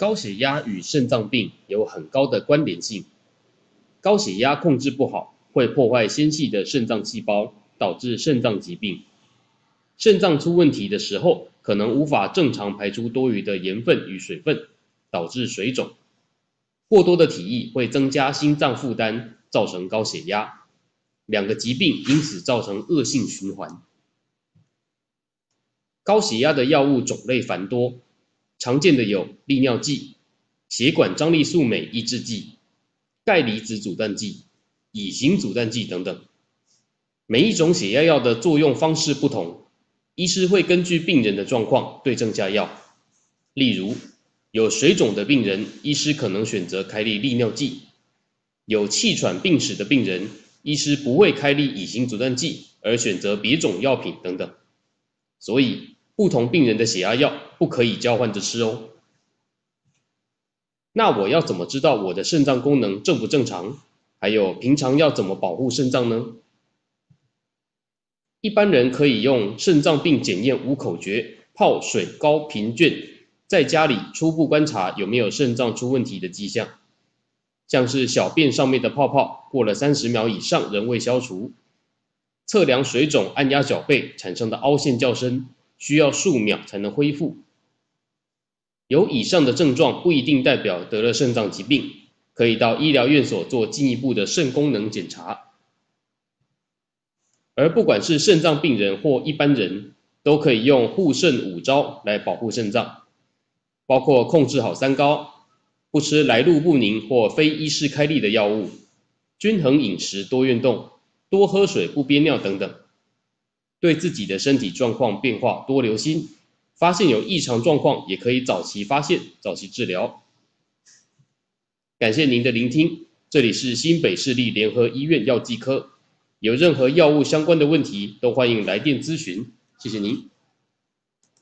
高血压与肾脏病有很高的关联性。高血压控制不好，会破坏纤细的肾脏细胞，导致肾脏疾病。肾脏出问题的时候，可能无法正常排出多余的盐分与水分，导致水肿。过多的体液会增加心脏负担，造成高血压。两个疾病因此造成恶性循环。高血压的药物种类繁多，常见的有利尿剂、血管张力素酶抑制剂、钙离子阻断剂、乙型阻断剂等等。每一种血压药的作用方式不同，医师会根据病人的状况对症下药。例如，有水肿的病人，医师可能选择开立利尿剂；有气喘病史的病人，医师不会开立乙型阻断剂，而选择别种药品等等。所以，不同病人的血压药不可以交换着吃哦。那我要怎么知道我的肾脏功能正不正常？还有，平常要怎么保护肾脏呢？一般人可以用肾脏病检验五口诀：泡水高频绢，在家里初步观察有没有肾脏出问题的迹象，像是小便上面的泡泡过了三十秒以上仍未消除，测量水肿按压脚背产生的凹陷较深，需要数秒才能恢复。有以上的症状不一定代表得了肾脏疾病，可以到医疗院所做进一步的肾功能检查。而不管是肾脏病人或一般人，都可以用护肾五招来保护肾脏，包括控制好三高，不吃来路不明或非医师开立的药物，均衡饮食、多运动、多喝水、不憋尿等等。对自己的身体状况变化多留心，发现有异常状况也可以早期发现、早期治疗。感谢您的聆听，这里是新北市立联合医院药剂科。有任何药物相关的问题，都欢迎来电咨询。谢谢您。